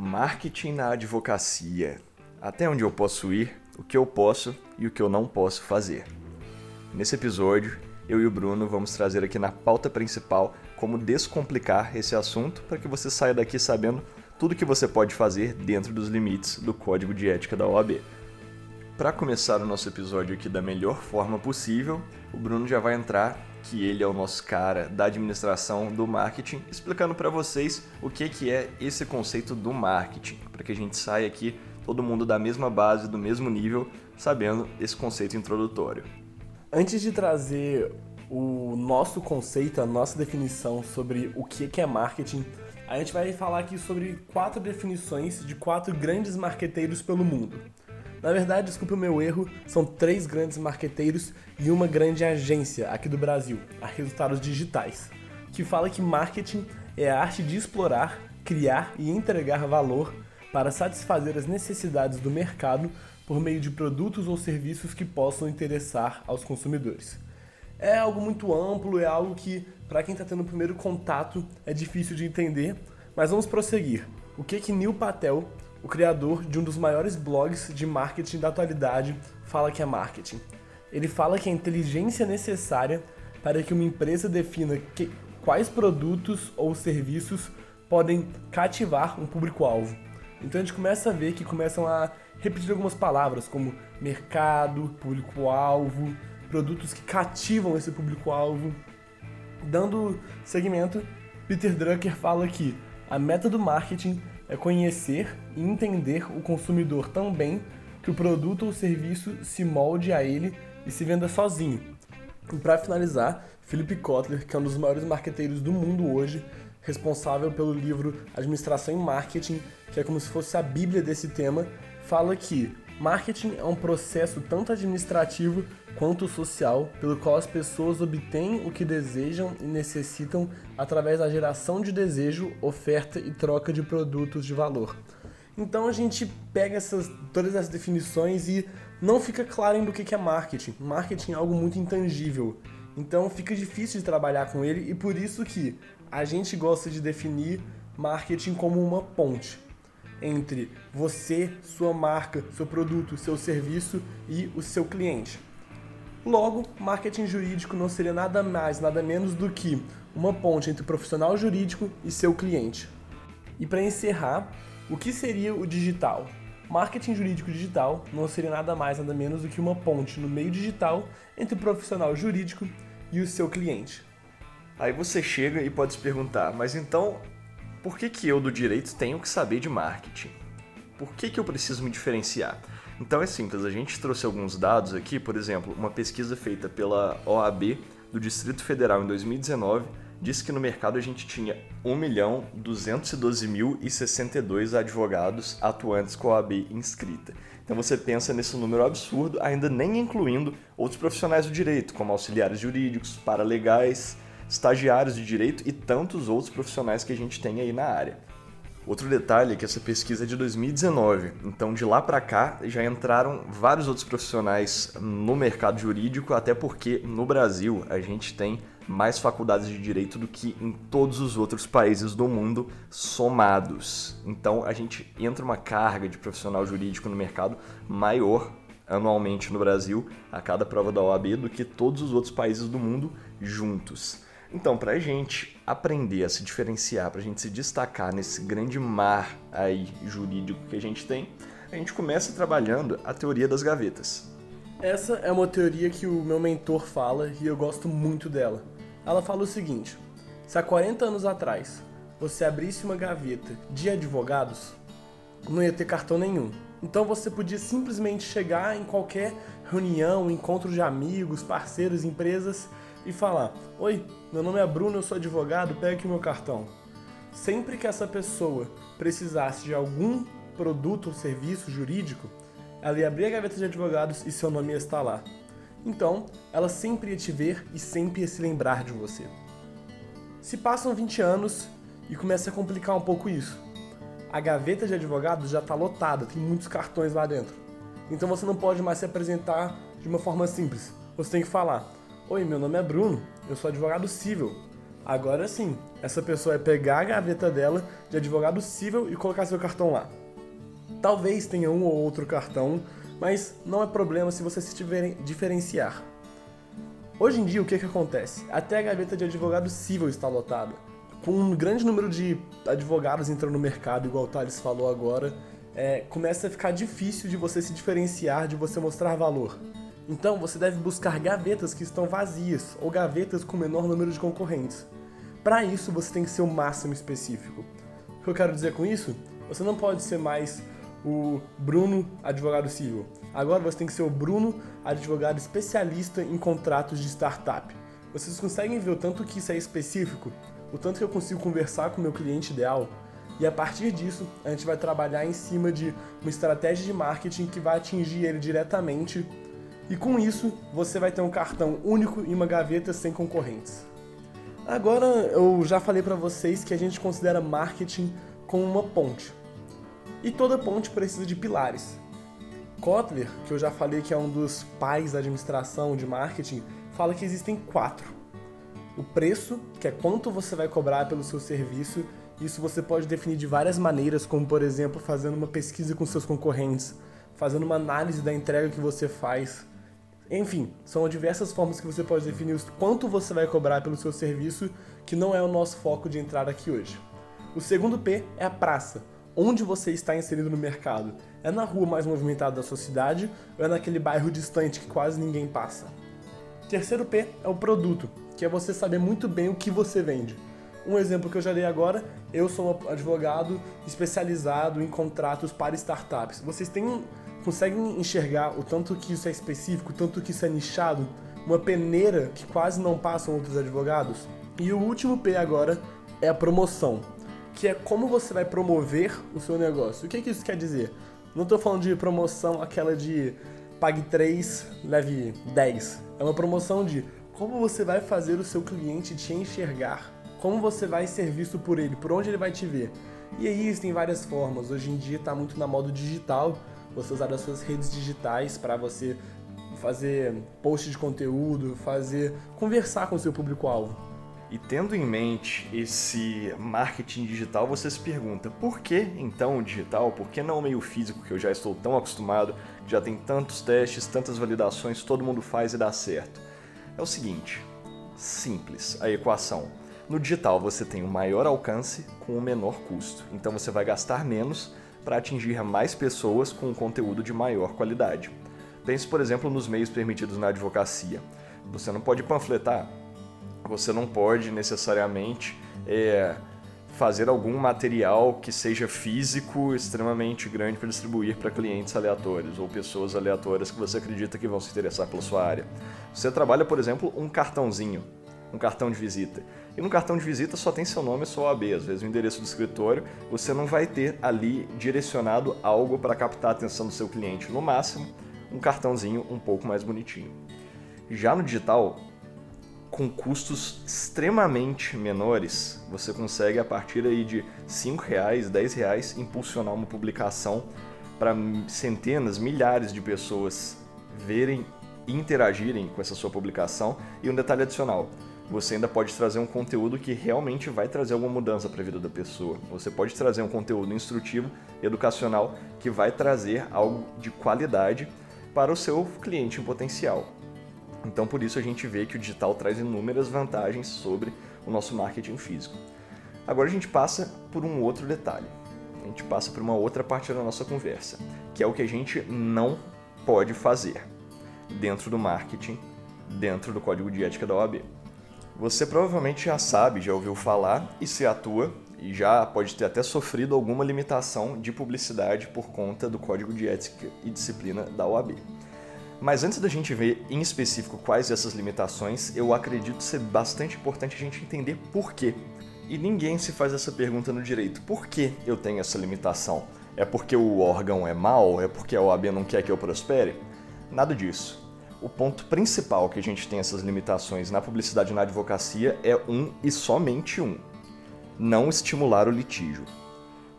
Marketing na advocacia. Até onde eu posso ir, o que eu posso e o que eu não posso fazer. Nesse episódio, eu e o Bruno vamos trazer aqui na pauta principal como descomplicar esse assunto para que você saia daqui sabendo tudo que você pode fazer dentro dos limites do código de ética da OAB. Para começar o nosso episódio aqui da melhor forma possível, o Bruno já vai entrar que ele é o nosso cara da administração do marketing, explicando para vocês o que, que é esse conceito do marketing, para que a gente saia aqui todo mundo da mesma base, do mesmo nível, sabendo esse conceito introdutório. Antes de trazer o nosso conceito, a nossa definição sobre o que é marketing, a gente vai falar aqui sobre quatro definições de quatro grandes marqueteiros pelo mundo. Na verdade, desculpe o meu erro, são três grandes marqueteiros e uma grande agência aqui do Brasil, a Resultados Digitais, que fala que marketing é a arte de explorar, criar e entregar valor para satisfazer as necessidades do mercado por meio de produtos ou serviços que possam interessar aos consumidores. É algo muito amplo, é algo que, para quem está tendo o primeiro contato, é difícil de entender, mas vamos prosseguir. O que que Neil Patel o criador de um dos maiores blogs de marketing da atualidade fala que é marketing. Ele fala que a inteligência necessária para que uma empresa defina que, quais produtos ou serviços podem cativar um público-alvo. Então a gente começa a ver que começam a repetir algumas palavras como mercado, público-alvo, produtos que cativam esse público-alvo. Dando segmento, Peter Drucker fala que a meta do marketing é conhecer e entender o consumidor tão bem que o produto ou serviço se molde a ele e se venda sozinho. E para finalizar, Philip Kotler, que é um dos maiores marqueteiros do mundo hoje, responsável pelo livro Administração e Marketing, que é como se fosse a bíblia desse tema, fala que marketing é um processo tanto administrativo quanto social, pelo qual as pessoas obtêm o que desejam e necessitam através da geração de desejo, oferta e troca de produtos de valor. Então a gente pega essas, todas essas definições e não fica claro ainda o que é marketing. Marketing é algo muito intangível. Então fica difícil de trabalhar com ele e por isso que a gente gosta de definir marketing como uma ponte entre você, sua marca, seu produto, seu serviço e o seu cliente. Logo, marketing jurídico não seria nada mais, nada menos do que uma ponte entre o profissional jurídico e seu cliente. E para encerrar, o que seria o digital? Marketing jurídico digital não seria nada mais, nada menos do que uma ponte no meio digital entre o profissional jurídico e o seu cliente. Aí você chega e pode se perguntar, mas então por que, que eu do direito tenho que saber de marketing? Por que, que eu preciso me diferenciar? Então é simples, a gente trouxe alguns dados aqui, por exemplo, uma pesquisa feita pela OAB do Distrito Federal em 2019 disse que no mercado a gente tinha 1.212.062 advogados atuantes com a OAB inscrita. Então você pensa nesse número absurdo, ainda nem incluindo outros profissionais do direito, como auxiliares jurídicos, paralegais, estagiários de direito e tantos outros profissionais que a gente tem aí na área. Outro detalhe é que essa pesquisa é de 2019, então de lá para cá já entraram vários outros profissionais no mercado jurídico, até porque no Brasil a gente tem mais faculdades de direito do que em todos os outros países do mundo somados. Então a gente entra uma carga de profissional jurídico no mercado maior anualmente no Brasil a cada prova da OAB do que todos os outros países do mundo juntos. Então, para a gente aprender a se diferenciar, para a gente se destacar nesse grande mar aí jurídico que a gente tem, a gente começa trabalhando a teoria das gavetas. Essa é uma teoria que o meu mentor fala e eu gosto muito dela. Ela fala o seguinte: se há 40 anos atrás você abrisse uma gaveta de advogados, não ia ter cartão nenhum. Então você podia simplesmente chegar em qualquer reunião, encontro de amigos, parceiros, empresas e falar: Oi, meu nome é Bruno, eu sou advogado, pega aqui meu cartão. Sempre que essa pessoa precisasse de algum produto ou serviço jurídico, ela ia abrir a gaveta de advogados e seu nome ia estar lá. Então, ela sempre ia te ver e sempre ia se lembrar de você. Se passam 20 anos e começa a complicar um pouco isso. A gaveta de advogados já está lotada, tem muitos cartões lá dentro. Então você não pode mais se apresentar de uma forma simples. Você tem que falar: Oi, meu nome é Bruno, eu sou advogado civil. Agora sim, essa pessoa vai pegar a gaveta dela de advogado civil e colocar seu cartão lá. Talvez tenha um ou outro cartão, mas não é problema se você se tiver diferenciar. Hoje em dia, o que, que acontece? Até a gaveta de advogado civil está lotada. Com um grande número de advogados entrando no mercado, igual o Thales falou agora, é, começa a ficar difícil de você se diferenciar, de você mostrar valor. Então você deve buscar gavetas que estão vazias ou gavetas com menor número de concorrentes. Para isso você tem que ser o máximo específico. O que eu quero dizer com isso? Você não pode ser mais o Bruno, advogado civil. Agora você tem que ser o Bruno, advogado especialista em contratos de startup. Vocês conseguem ver o tanto que isso é específico? O tanto que eu consigo conversar com o meu cliente ideal? E a partir disso, a gente vai trabalhar em cima de uma estratégia de marketing que vai atingir ele diretamente. E com isso, você vai ter um cartão único e uma gaveta sem concorrentes. Agora, eu já falei para vocês que a gente considera marketing como uma ponte. E toda ponte precisa de pilares. Kotler, que eu já falei que é um dos pais da administração de marketing, fala que existem quatro. O preço, que é quanto você vai cobrar pelo seu serviço, isso você pode definir de várias maneiras, como por exemplo fazendo uma pesquisa com seus concorrentes, fazendo uma análise da entrega que você faz. Enfim, são diversas formas que você pode definir quanto você vai cobrar pelo seu serviço, que não é o nosso foco de entrada aqui hoje. O segundo P é a praça, onde você está inserido no mercado. É na rua mais movimentada da sua cidade ou é naquele bairro distante que quase ninguém passa? Terceiro P é o produto, que é você saber muito bem o que você vende. Um exemplo que eu já dei agora, eu sou um advogado especializado em contratos para startups. Vocês têm, conseguem enxergar o tanto que isso é específico, o tanto que isso é nichado? Uma peneira que quase não passam outros advogados? E o último P agora é a promoção, que é como você vai promover o seu negócio. O que, que isso quer dizer? Não estou falando de promoção aquela de pague 3, leve 10. É uma promoção de como você vai fazer o seu cliente te enxergar como você vai ser visto por ele, por onde ele vai te ver. E aí existem várias formas. Hoje em dia está muito na moda digital, você usar as suas redes digitais para você fazer post de conteúdo, fazer conversar com o seu público-alvo. E tendo em mente esse marketing digital, você se pergunta, por que então o digital? Por que não o meio físico que eu já estou tão acostumado, já tem tantos testes, tantas validações, todo mundo faz e dá certo? É o seguinte, simples a equação. No digital você tem um maior alcance com um menor custo, então você vai gastar menos para atingir mais pessoas com um conteúdo de maior qualidade. Pense, por exemplo, nos meios permitidos na advocacia. Você não pode panfletar, você não pode necessariamente é, fazer algum material que seja físico extremamente grande para distribuir para clientes aleatórios ou pessoas aleatórias que você acredita que vão se interessar pela sua área. Você trabalha, por exemplo, um cartãozinho, um cartão de visita. E no cartão de visita só tem seu nome e sua OAB, às vezes o endereço do escritório, você não vai ter ali direcionado algo para captar a atenção do seu cliente. No máximo, um cartãozinho um pouco mais bonitinho. Já no digital, com custos extremamente menores, você consegue a partir aí de 5 reais, 10 reais impulsionar uma publicação para centenas, milhares de pessoas verem e interagirem com essa sua publicação. E um detalhe adicional, você ainda pode trazer um conteúdo que realmente vai trazer alguma mudança para a vida da pessoa. Você pode trazer um conteúdo instrutivo, educacional, que vai trazer algo de qualidade para o seu cliente em potencial. Então, por isso a gente vê que o digital traz inúmeras vantagens sobre o nosso marketing físico. Agora a gente passa por um outro detalhe. A gente passa por uma outra parte da nossa conversa, que é o que a gente não pode fazer dentro do marketing, dentro do código de ética da OAB. Você provavelmente já sabe, já ouviu falar e se atua e já pode ter até sofrido alguma limitação de publicidade por conta do Código de Ética e Disciplina da OAB. Mas antes da gente ver em específico quais essas limitações, eu acredito ser bastante importante a gente entender por quê. E ninguém se faz essa pergunta no direito: por que eu tenho essa limitação? É porque o órgão é mau? É porque a OAB não quer que eu prospere? Nada disso o ponto principal que a gente tem essas limitações na publicidade e na advocacia é um e somente um: não estimular o litígio.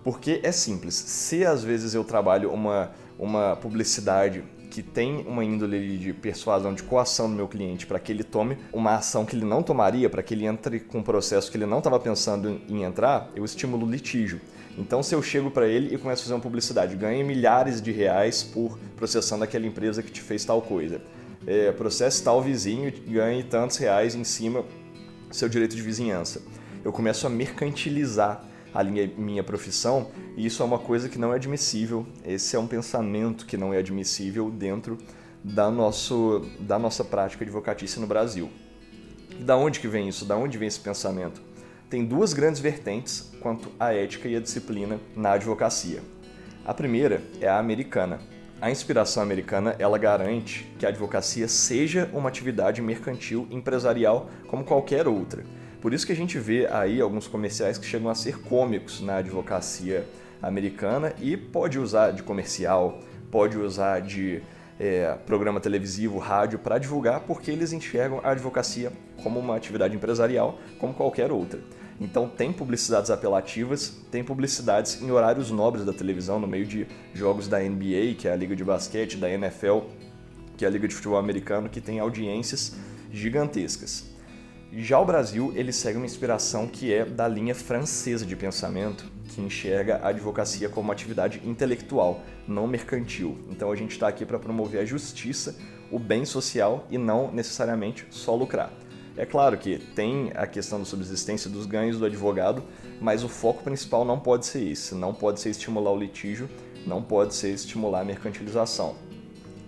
Porque é simples, se às vezes eu trabalho uma, uma publicidade que tem uma índole de persuasão, de coação do meu cliente para que ele tome uma ação que ele não tomaria, para que ele entre com um processo que ele não estava pensando em entrar, eu estimulo litígio. Então, se eu chego para ele e começo a fazer uma publicidade, ganhe milhares de reais por processando aquela empresa que te fez tal coisa. É, processe tal vizinho ganhe tantos reais em cima do seu direito de vizinhança. Eu começo a mercantilizar a minha profissão, e isso é uma coisa que não é admissível. Esse é um pensamento que não é admissível dentro da, nosso, da nossa prática advocatícia no Brasil. E da onde que vem isso? Da onde vem esse pensamento? Tem duas grandes vertentes quanto à ética e à disciplina na advocacia. A primeira é a americana. A inspiração americana, ela garante que a advocacia seja uma atividade mercantil empresarial como qualquer outra por isso que a gente vê aí alguns comerciais que chegam a ser cômicos na advocacia americana e pode usar de comercial, pode usar de é, programa televisivo, rádio para divulgar, porque eles enxergam a advocacia como uma atividade empresarial, como qualquer outra. Então tem publicidades apelativas, tem publicidades em horários nobres da televisão, no meio de jogos da NBA, que é a liga de basquete, da NFL, que é a liga de futebol americano, que tem audiências gigantescas. Já o Brasil, ele segue uma inspiração que é da linha francesa de pensamento, que enxerga a advocacia como uma atividade intelectual, não mercantil. Então a gente está aqui para promover a justiça, o bem social e não necessariamente só lucrar. É claro que tem a questão da subsistência dos ganhos do advogado, mas o foco principal não pode ser esse, não pode ser estimular o litígio, não pode ser estimular a mercantilização.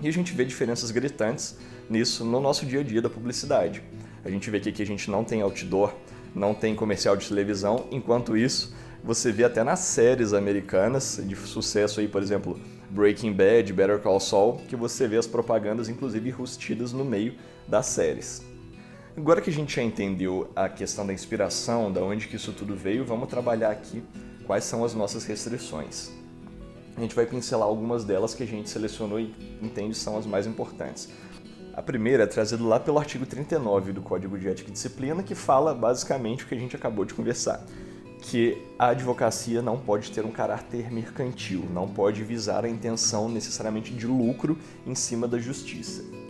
E a gente vê diferenças gritantes nisso no nosso dia a dia da publicidade. A gente vê aqui que a gente não tem outdoor, não tem comercial de televisão, enquanto isso você vê até nas séries americanas de sucesso aí, por exemplo, Breaking Bad, Better Call Saul, que você vê as propagandas inclusive rustidas no meio das séries. Agora que a gente já entendeu a questão da inspiração, da onde que isso tudo veio, vamos trabalhar aqui quais são as nossas restrições. A gente vai pincelar algumas delas que a gente selecionou e entende são as mais importantes. A primeira é trazida lá pelo artigo 39 do Código de Ética e Disciplina, que fala basicamente o que a gente acabou de conversar, que a advocacia não pode ter um caráter mercantil, não pode visar a intenção necessariamente de lucro em cima da justiça.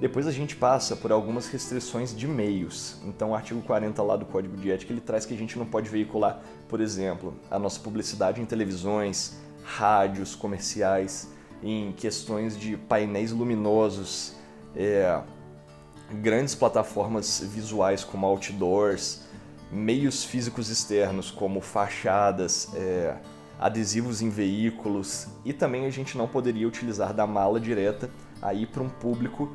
Depois a gente passa por algumas restrições de meios. Então, o artigo 40 lá do Código de Ética, ele traz que a gente não pode veicular, por exemplo, a nossa publicidade em televisões, rádios, comerciais, em questões de painéis luminosos, é, grandes plataformas visuais como outdoors, meios físicos externos como fachadas, é, adesivos em veículos e também a gente não poderia utilizar da mala direta aí para um público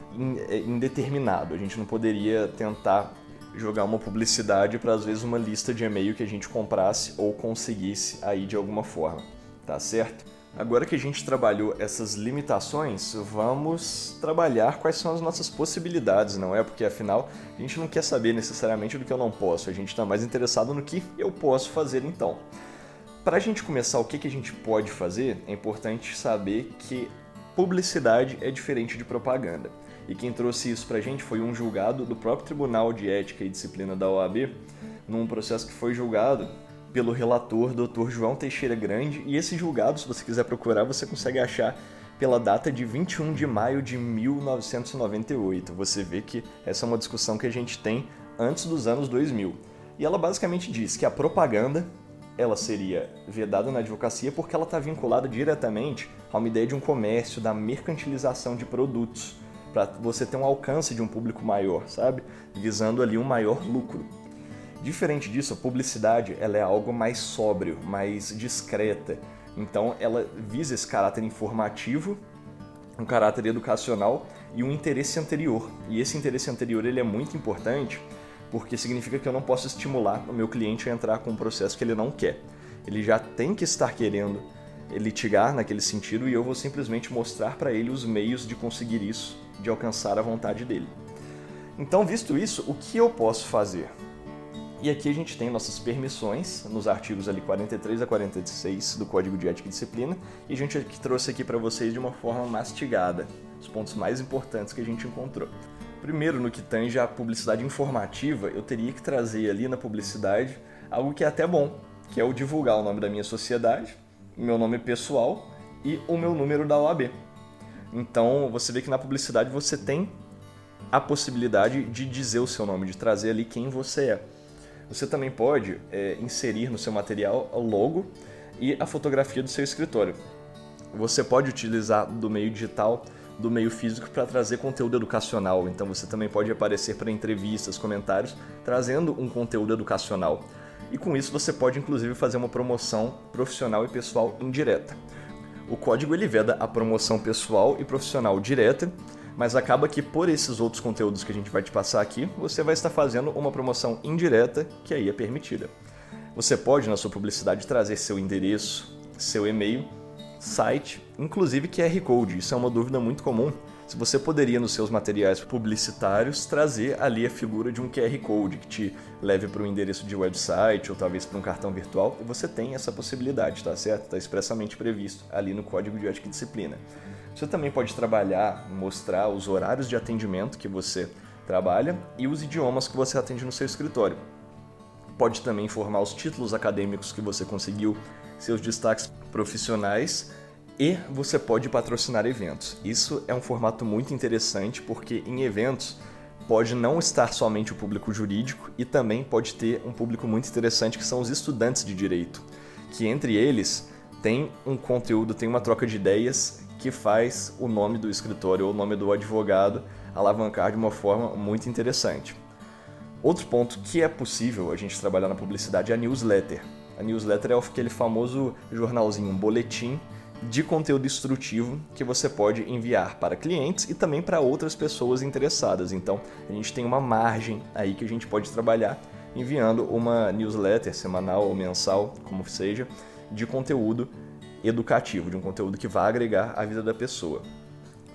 é, indeterminado. A gente não poderia tentar jogar uma publicidade para às vezes uma lista de e-mail que a gente comprasse ou conseguisse aí de alguma forma, tá certo? Agora que a gente trabalhou essas limitações, vamos trabalhar quais são as nossas possibilidades, não é? Porque afinal, a gente não quer saber necessariamente do que eu não posso, a gente está mais interessado no que eu posso fazer então. Para a gente começar o que, que a gente pode fazer, é importante saber que publicidade é diferente de propaganda. E quem trouxe isso para a gente foi um julgado do próprio Tribunal de Ética e Disciplina da OAB, num processo que foi julgado pelo relator Dr. João Teixeira Grande, e esse julgado, se você quiser procurar, você consegue achar pela data de 21 de maio de 1998. Você vê que essa é uma discussão que a gente tem antes dos anos 2000. E ela basicamente diz que a propaganda ela seria vedada na advocacia porque ela está vinculada diretamente a uma ideia de um comércio, da mercantilização de produtos, para você ter um alcance de um público maior, sabe? Visando ali um maior lucro. Diferente disso, a publicidade ela é algo mais sóbrio, mais discreta. Então ela visa esse caráter informativo, um caráter educacional e um interesse anterior. E esse interesse anterior ele é muito importante porque significa que eu não posso estimular o meu cliente a entrar com um processo que ele não quer. Ele já tem que estar querendo litigar naquele sentido e eu vou simplesmente mostrar para ele os meios de conseguir isso, de alcançar a vontade dele. Então, visto isso, o que eu posso fazer? E aqui a gente tem nossas permissões nos artigos ali 43 a 46 do Código de Ética e Disciplina, e a gente trouxe aqui para vocês de uma forma mastigada os pontos mais importantes que a gente encontrou. Primeiro, no que tange a publicidade informativa, eu teria que trazer ali na publicidade algo que é até bom, que é o divulgar o nome da minha sociedade, meu nome pessoal e o meu número da OAB. Então você vê que na publicidade você tem a possibilidade de dizer o seu nome, de trazer ali quem você é. Você também pode é, inserir no seu material o logo e a fotografia do seu escritório. Você pode utilizar do meio digital, do meio físico para trazer conteúdo educacional. Então você também pode aparecer para entrevistas, comentários, trazendo um conteúdo educacional. E com isso você pode inclusive fazer uma promoção profissional e pessoal indireta. O código ele veda a promoção pessoal e profissional direta, mas acaba que por esses outros conteúdos que a gente vai te passar aqui, você vai estar fazendo uma promoção indireta que aí é permitida. Você pode na sua publicidade trazer seu endereço, seu e-mail, site, inclusive QR Code. Isso é uma dúvida muito comum. Se você poderia nos seus materiais publicitários trazer ali a figura de um QR Code que te leve para um endereço de website ou talvez para um cartão virtual, e você tem essa possibilidade, tá certo? Está expressamente previsto ali no Código de Ética e Disciplina. Você também pode trabalhar, mostrar os horários de atendimento que você trabalha e os idiomas que você atende no seu escritório. Pode também informar os títulos acadêmicos que você conseguiu, seus destaques profissionais e você pode patrocinar eventos. Isso é um formato muito interessante porque em eventos pode não estar somente o público jurídico e também pode ter um público muito interessante que são os estudantes de direito, que entre eles tem um conteúdo, tem uma troca de ideias que faz o nome do escritório ou o nome do advogado alavancar de uma forma muito interessante. Outro ponto que é possível a gente trabalhar na publicidade é a newsletter. A newsletter é aquele famoso jornalzinho, um boletim de conteúdo instrutivo que você pode enviar para clientes e também para outras pessoas interessadas. Então, a gente tem uma margem aí que a gente pode trabalhar enviando uma newsletter semanal ou mensal, como seja, de conteúdo educativo, de um conteúdo que vai agregar à vida da pessoa.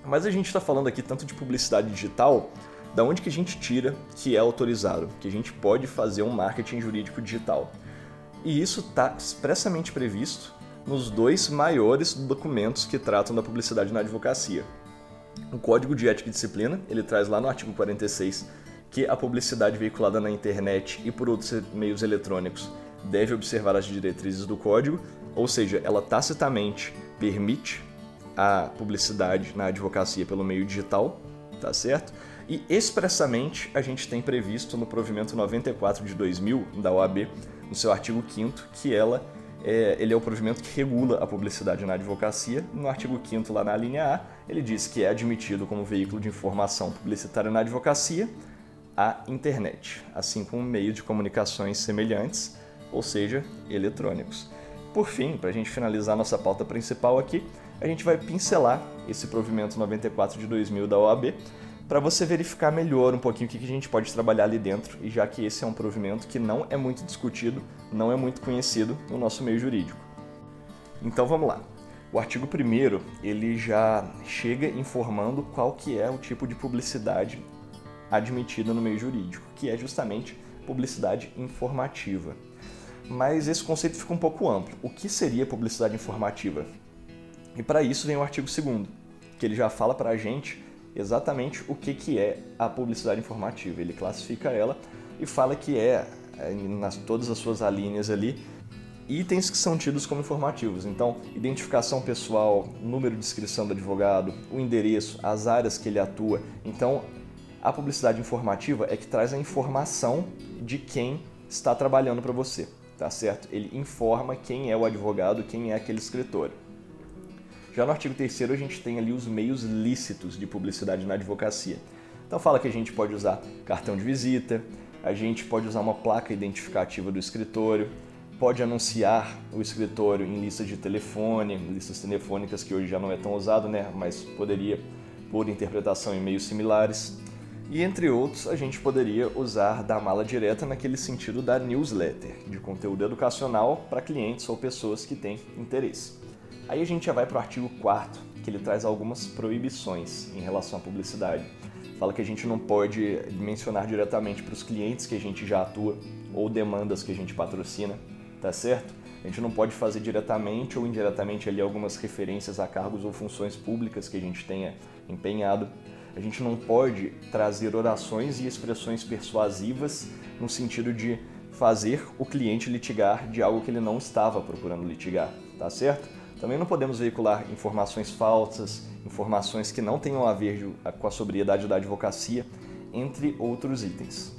Mas a gente está falando aqui tanto de publicidade digital, da onde que a gente tira que é autorizado, que a gente pode fazer um marketing jurídico digital. E isso está expressamente previsto nos dois maiores documentos que tratam da publicidade na advocacia. O Código de Ética e Disciplina, ele traz lá no artigo 46 que a publicidade veiculada na internet e por outros meios eletrônicos deve observar as diretrizes do código, ou seja, ela tacitamente permite a publicidade na advocacia pelo meio digital, tá certo? E expressamente a gente tem previsto no provimento 94 de 2000 da OAB, no seu artigo 5 que ela é, ele é o provimento que regula a publicidade na advocacia. No artigo 5 lá na linha A, ele diz que é admitido como veículo de informação publicitária na advocacia a internet, assim como meio de comunicações semelhantes, ou seja, eletrônicos. Por fim, para a gente finalizar nossa pauta principal aqui, a gente vai pincelar esse provimento 94 de 2000 da OAB para você verificar melhor um pouquinho o que a gente pode trabalhar ali dentro, e já que esse é um provimento que não é muito discutido, não é muito conhecido no nosso meio jurídico. Então vamos lá. O artigo 1 ele já chega informando qual que é o tipo de publicidade admitida no meio jurídico, que é justamente publicidade informativa mas esse conceito fica um pouco amplo. O que seria publicidade informativa? E para isso vem o artigo 2 que ele já fala para a gente exatamente o que, que é a publicidade informativa. Ele classifica ela e fala que é, é, nas todas as suas alíneas ali, itens que são tidos como informativos. Então, identificação pessoal, número de inscrição do advogado, o endereço, as áreas que ele atua. Então, a publicidade informativa é que traz a informação de quem está trabalhando para você tá certo? Ele informa quem é o advogado, quem é aquele escritor. Já no artigo 3 a gente tem ali os meios lícitos de publicidade na advocacia. Então fala que a gente pode usar cartão de visita, a gente pode usar uma placa identificativa do escritório, pode anunciar o escritório em listas de telefone, listas telefônicas que hoje já não é tão usado, né? Mas poderia por interpretação em meios similares. E entre outros, a gente poderia usar da mala direta naquele sentido da newsletter, de conteúdo educacional para clientes ou pessoas que têm interesse. Aí a gente já vai para o artigo 4 que ele traz algumas proibições em relação à publicidade. Fala que a gente não pode mencionar diretamente para os clientes que a gente já atua ou demandas que a gente patrocina, tá certo? A gente não pode fazer diretamente ou indiretamente ali algumas referências a cargos ou funções públicas que a gente tenha empenhado. A gente não pode trazer orações e expressões persuasivas no sentido de fazer o cliente litigar de algo que ele não estava procurando litigar, tá certo? Também não podemos veicular informações falsas, informações que não tenham a ver com a sobriedade da advocacia, entre outros itens.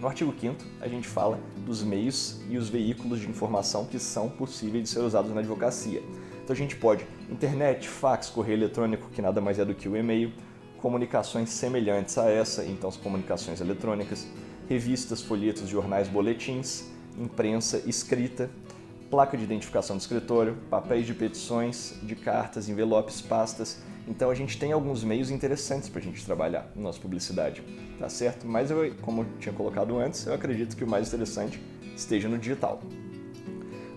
No artigo 5 a gente fala dos meios e os veículos de informação que são possíveis de ser usados na advocacia. Então a gente pode internet, fax, correio eletrônico, que nada mais é do que o e-mail, comunicações semelhantes a essa, então as comunicações eletrônicas, revistas, folhetos, jornais, boletins, imprensa escrita, placa de identificação do escritório, papéis de petições, de cartas, envelopes, pastas. Então a gente tem alguns meios interessantes para a gente trabalhar na nossa publicidade, tá certo? Mas eu, como eu tinha colocado antes, eu acredito que o mais interessante esteja no digital.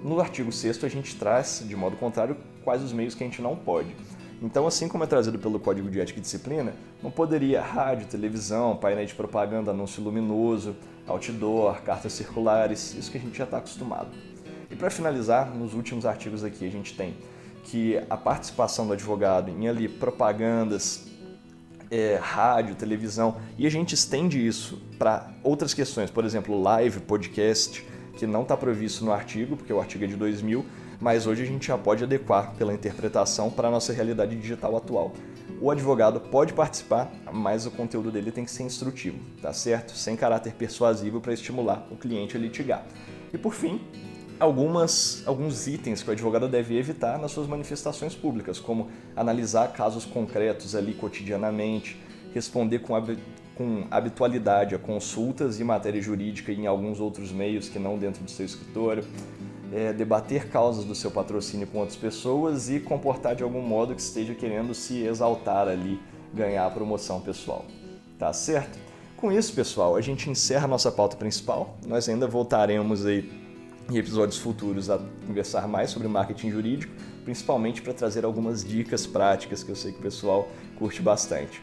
No artigo 6 a gente traz, de modo contrário, quais os meios que a gente não pode. Então, assim como é trazido pelo Código de Ética e Disciplina, não poderia rádio, televisão, painel de propaganda, anúncio luminoso, outdoor, cartas circulares, isso que a gente já está acostumado. E para finalizar, nos últimos artigos aqui a gente tem que a participação do advogado em ali propagandas, é, rádio, televisão, e a gente estende isso para outras questões, por exemplo, live, podcast, que não está previsto no artigo, porque o artigo é de 2000, mas hoje a gente já pode adequar pela interpretação para a nossa realidade digital atual. O advogado pode participar, mas o conteúdo dele tem que ser instrutivo, tá certo? Sem caráter persuasivo para estimular o cliente a litigar. E por fim, algumas, alguns itens que o advogado deve evitar nas suas manifestações públicas, como analisar casos concretos ali cotidianamente, responder com, com habitualidade a consultas e matéria jurídica em alguns outros meios que não dentro do seu escritório, é, debater causas do seu patrocínio com outras pessoas e comportar de algum modo que esteja querendo se exaltar ali, ganhar promoção pessoal. Tá certo? Com isso, pessoal, a gente encerra a nossa pauta principal. Nós ainda voltaremos aí em episódios futuros a conversar mais sobre marketing jurídico, principalmente para trazer algumas dicas práticas que eu sei que o pessoal curte bastante.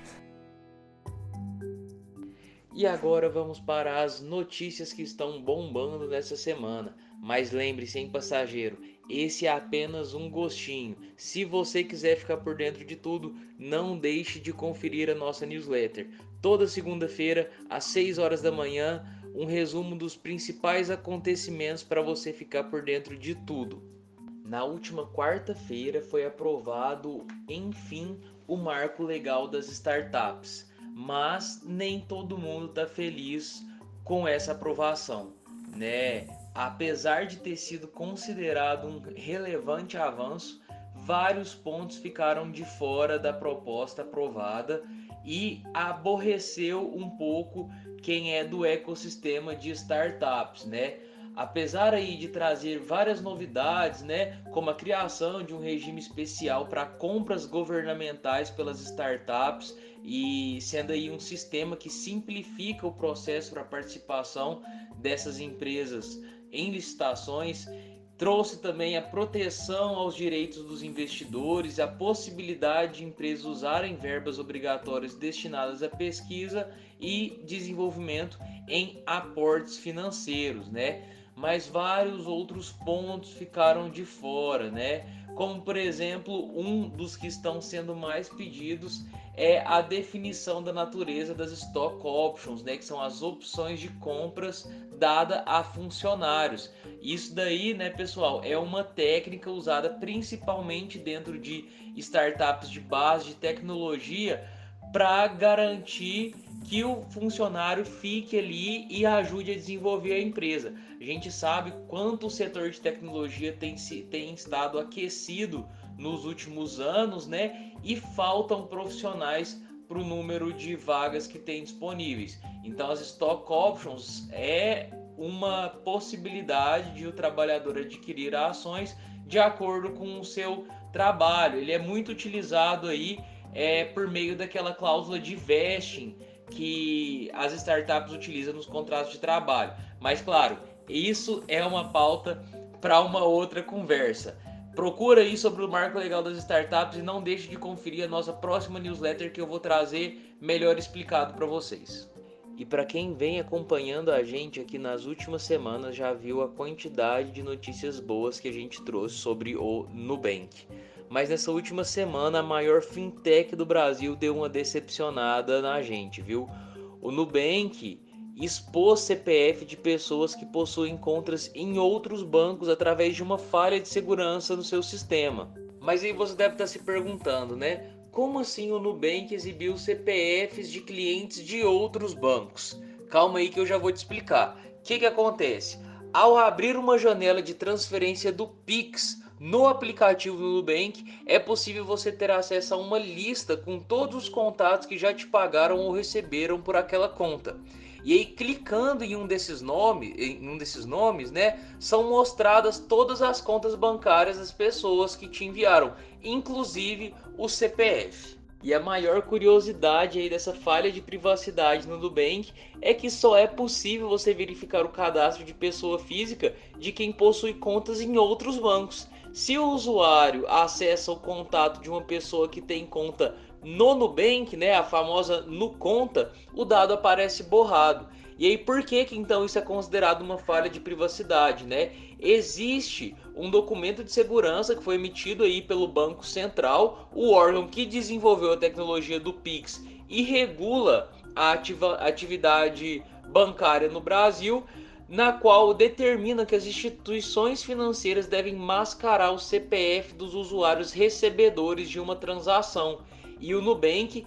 E agora vamos para as notícias que estão bombando nessa semana. Mas lembre-se, hein, passageiro, esse é apenas um gostinho. Se você quiser ficar por dentro de tudo, não deixe de conferir a nossa newsletter. Toda segunda-feira, às 6 horas da manhã, um resumo dos principais acontecimentos para você ficar por dentro de tudo. Na última quarta-feira foi aprovado, enfim, o marco legal das startups, mas nem todo mundo está feliz com essa aprovação, né? apesar de ter sido considerado um relevante avanço, vários pontos ficaram de fora da proposta aprovada e aborreceu um pouco quem é do ecossistema de startups, né? Apesar aí de trazer várias novidades, né, como a criação de um regime especial para compras governamentais pelas startups e sendo aí um sistema que simplifica o processo para participação dessas empresas em licitações, trouxe também a proteção aos direitos dos investidores, a possibilidade de empresas usarem verbas obrigatórias destinadas à pesquisa e desenvolvimento em aportes financeiros, né? Mas vários outros pontos ficaram de fora, né? Como por exemplo, um dos que estão sendo mais pedidos é a definição da natureza das stock options, né, que são as opções de compras dada a funcionários. Isso daí, né, pessoal, é uma técnica usada principalmente dentro de startups de base de tecnologia para garantir que o funcionário fique ali e ajude a desenvolver a empresa. A gente sabe quanto o setor de tecnologia tem, tem estado aquecido nos últimos anos, né? E faltam profissionais para o número de vagas que tem disponíveis. Então, as stock options é uma possibilidade de o trabalhador adquirir ações de acordo com o seu trabalho. Ele é muito utilizado aí é, por meio daquela cláusula de vesting que as startups utilizam nos contratos de trabalho. Mas, claro, isso é uma pauta para uma outra conversa. Procura aí sobre o marco legal das startups e não deixe de conferir a nossa próxima newsletter que eu vou trazer melhor explicado para vocês. E para quem vem acompanhando a gente aqui nas últimas semanas já viu a quantidade de notícias boas que a gente trouxe sobre o Nubank. Mas nessa última semana a maior fintech do Brasil deu uma decepcionada na gente, viu? O Nubank expôs CPF de pessoas que possuem contas em outros bancos através de uma falha de segurança no seu sistema. Mas aí você deve estar se perguntando, né? Como assim o Nubank exibiu CPFs de clientes de outros bancos? Calma aí que eu já vou te explicar. O que, que acontece? Ao abrir uma janela de transferência do Pix no aplicativo do Nubank, é possível você ter acesso a uma lista com todos os contatos que já te pagaram ou receberam por aquela conta. E aí, clicando em um desses nomes, em um desses nomes, né, são mostradas todas as contas bancárias das pessoas que te enviaram, inclusive o CPF. E a maior curiosidade aí dessa falha de privacidade no Nubank é que só é possível você verificar o cadastro de pessoa física de quem possui contas em outros bancos. Se o usuário acessa o contato de uma pessoa que tem conta no Nubank, né, a famosa Nuconta, o dado aparece borrado. E aí por que que então isso é considerado uma falha de privacidade, né? Existe um documento de segurança que foi emitido aí pelo Banco Central, o órgão que desenvolveu a tecnologia do Pix e regula a ativa, atividade bancária no Brasil, na qual determina que as instituições financeiras devem mascarar o CPF dos usuários recebedores de uma transação e o Nubank,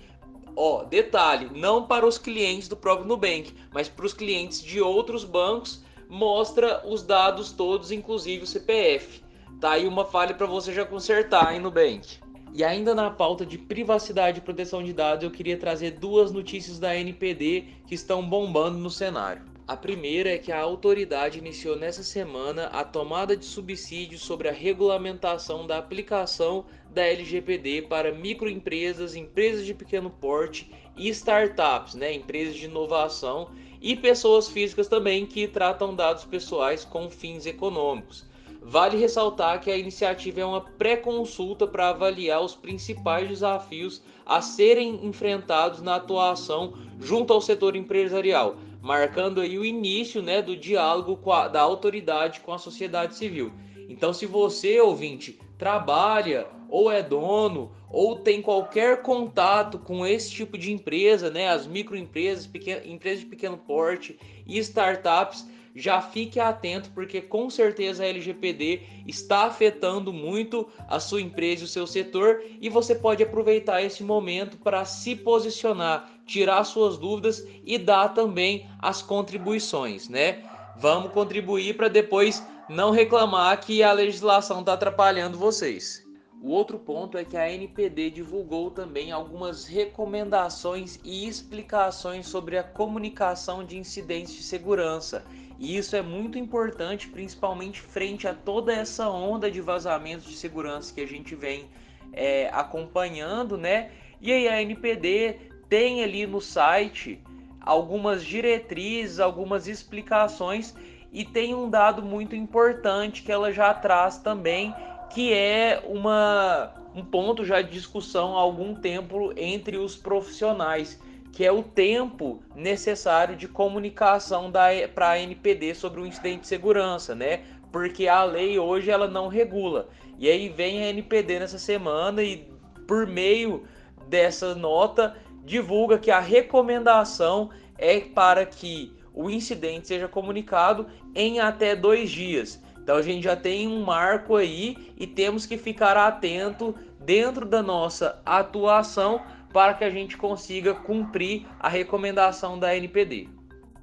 ó, detalhe, não para os clientes do próprio Nubank, mas para os clientes de outros bancos, mostra os dados todos, inclusive o CPF. Tá aí uma falha para você já consertar, hein, Nubank. E ainda na pauta de privacidade e proteção de dados, eu queria trazer duas notícias da NPD que estão bombando no cenário. A primeira é que a autoridade iniciou nessa semana a tomada de subsídios sobre a regulamentação da aplicação da LGPD para microempresas, empresas de pequeno porte e startups, né, empresas de inovação e pessoas físicas também que tratam dados pessoais com fins econômicos. Vale ressaltar que a iniciativa é uma pré-consulta para avaliar os principais desafios a serem enfrentados na atuação junto ao setor empresarial marcando aí o início né, do diálogo a, da autoridade com a sociedade civil. Então, se você, ouvinte, trabalha ou é dono ou tem qualquer contato com esse tipo de empresa, né, as microempresas, pequeno, empresas de pequeno porte e startups, já fique atento porque com certeza a LGPD está afetando muito a sua empresa e o seu setor e você pode aproveitar esse momento para se posicionar, tirar suas dúvidas e dar também as contribuições, né? Vamos contribuir para depois não reclamar que a legislação está atrapalhando vocês. O outro ponto é que a NPD divulgou também algumas recomendações e explicações sobre a comunicação de incidentes de segurança e isso é muito importante, principalmente frente a toda essa onda de vazamentos de segurança que a gente vem é, acompanhando, né? E aí a NPD tem ali no site algumas diretrizes, algumas explicações e tem um dado muito importante que ela já traz também, que é uma, um ponto já de discussão há algum tempo entre os profissionais que é o tempo necessário de comunicação para a NPD sobre o incidente de segurança, né? Porque a lei hoje ela não regula. E aí vem a NPD nessa semana e por meio dessa nota divulga que a recomendação é para que o incidente seja comunicado em até dois dias. Então a gente já tem um marco aí e temos que ficar atento dentro da nossa atuação para que a gente consiga cumprir a recomendação da NPD.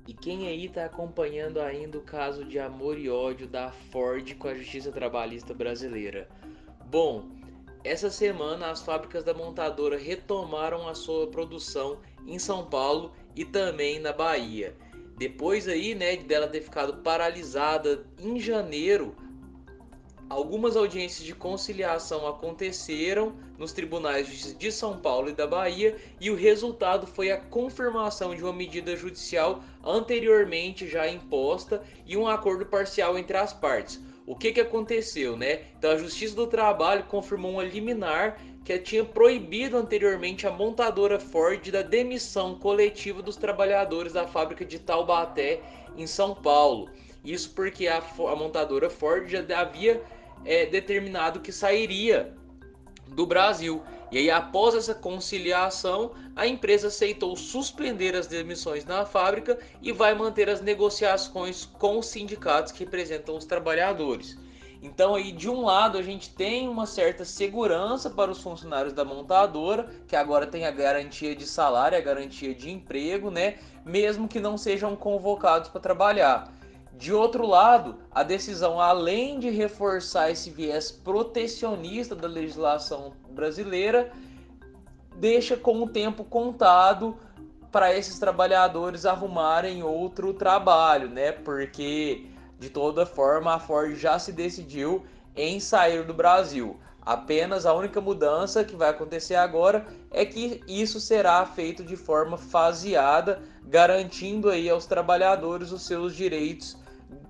E quem aí está acompanhando ainda o caso de amor e ódio da Ford com a Justiça Trabalhista Brasileira? Bom, essa semana as fábricas da montadora retomaram a sua produção em São Paulo e também na Bahia. Depois aí, né, dela ter ficado paralisada em janeiro Algumas audiências de conciliação aconteceram nos tribunais de São Paulo e da Bahia e o resultado foi a confirmação de uma medida judicial anteriormente já imposta e um acordo parcial entre as partes. O que, que aconteceu, né? Então a Justiça do Trabalho confirmou uma liminar que tinha proibido anteriormente a montadora Ford da demissão coletiva dos trabalhadores da fábrica de Taubaté em São Paulo. Isso porque a, a montadora Ford já havia é, determinado que sairia do Brasil. E aí, após essa conciliação, a empresa aceitou suspender as demissões na fábrica e vai manter as negociações com os sindicatos que representam os trabalhadores. Então aí de um lado a gente tem uma certa segurança para os funcionários da montadora, que agora tem a garantia de salário, a garantia de emprego, né? Mesmo que não sejam convocados para trabalhar. De outro lado, a decisão, além de reforçar esse viés protecionista da legislação brasileira, deixa com o tempo contado para esses trabalhadores arrumarem outro trabalho, né? Porque de toda forma, a Ford já se decidiu em sair do Brasil. Apenas a única mudança que vai acontecer agora é que isso será feito de forma faseada, garantindo aí aos trabalhadores os seus direitos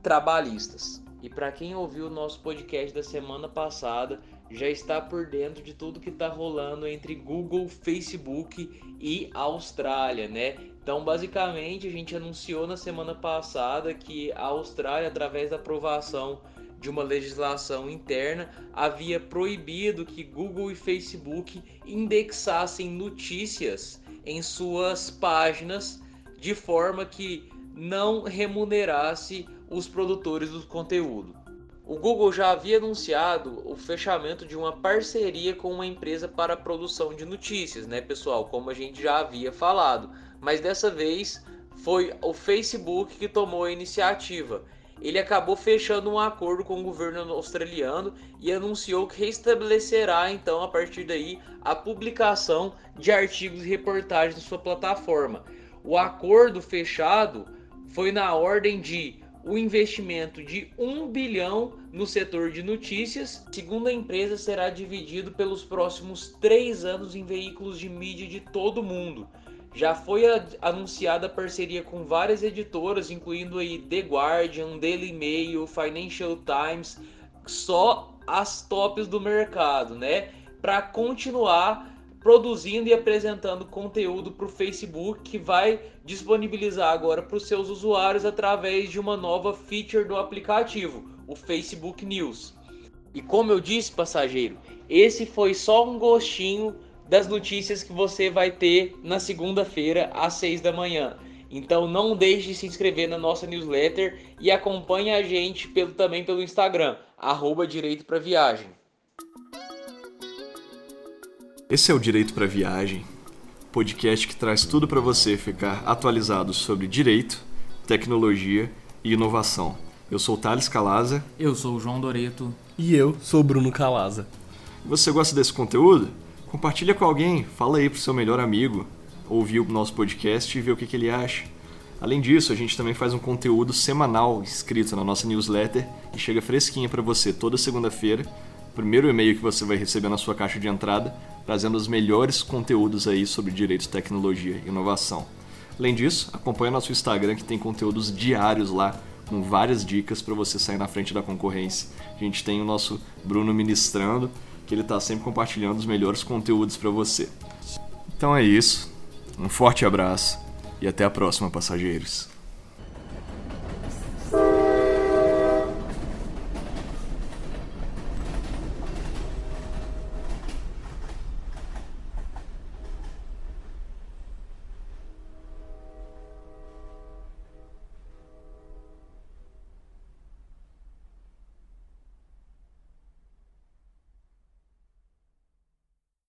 trabalhistas. E para quem ouviu o nosso podcast da semana passada, já está por dentro de tudo que está rolando entre Google, Facebook e Austrália, né? Então, basicamente, a gente anunciou na semana passada que a Austrália, através da aprovação de uma legislação interna, havia proibido que Google e Facebook indexassem notícias em suas páginas de forma que não remunerasse os produtores do conteúdo. O Google já havia anunciado o fechamento de uma parceria com uma empresa para a produção de notícias, né, pessoal? Como a gente já havia falado mas dessa vez foi o Facebook que tomou a iniciativa. Ele acabou fechando um acordo com o governo australiano e anunciou que restabelecerá então a partir daí a publicação de artigos e reportagens na sua plataforma. O acordo fechado foi na ordem de o investimento de 1 bilhão no setor de notícias. Segundo a empresa, será dividido pelos próximos três anos em veículos de mídia de todo mundo. Já foi anunciada parceria com várias editoras, incluindo aí The Guardian, Daily Mail, Financial Times, só as tops do mercado, né? Para continuar produzindo e apresentando conteúdo para o Facebook, que vai disponibilizar agora para os seus usuários através de uma nova feature do aplicativo, o Facebook News. E como eu disse, passageiro, esse foi só um gostinho das notícias que você vai ter na segunda-feira às 6 da manhã. Então não deixe de se inscrever na nossa newsletter e acompanhe a gente pelo, também pelo Instagram, arroba Direito para Viagem. Esse é o Direito para Viagem, podcast que traz tudo para você ficar atualizado sobre direito, tecnologia e inovação. Eu sou o Thales Calaza. Eu sou o João Doreto. E eu sou o Bruno Calaza. Você gosta desse conteúdo? Compartilha com alguém, fala aí pro seu melhor amigo, ouvir o nosso podcast e ver o que, que ele acha. Além disso, a gente também faz um conteúdo semanal escrito na nossa newsletter e chega fresquinha para você toda segunda-feira. Primeiro e-mail que você vai receber na sua caixa de entrada, trazendo os melhores conteúdos aí sobre direitos, tecnologia e inovação. Além disso, acompanhe nosso Instagram que tem conteúdos diários lá com várias dicas para você sair na frente da concorrência. A gente tem o nosso Bruno ministrando que ele está sempre compartilhando os melhores conteúdos para você. Então é isso. Um forte abraço e até a próxima, passageiros.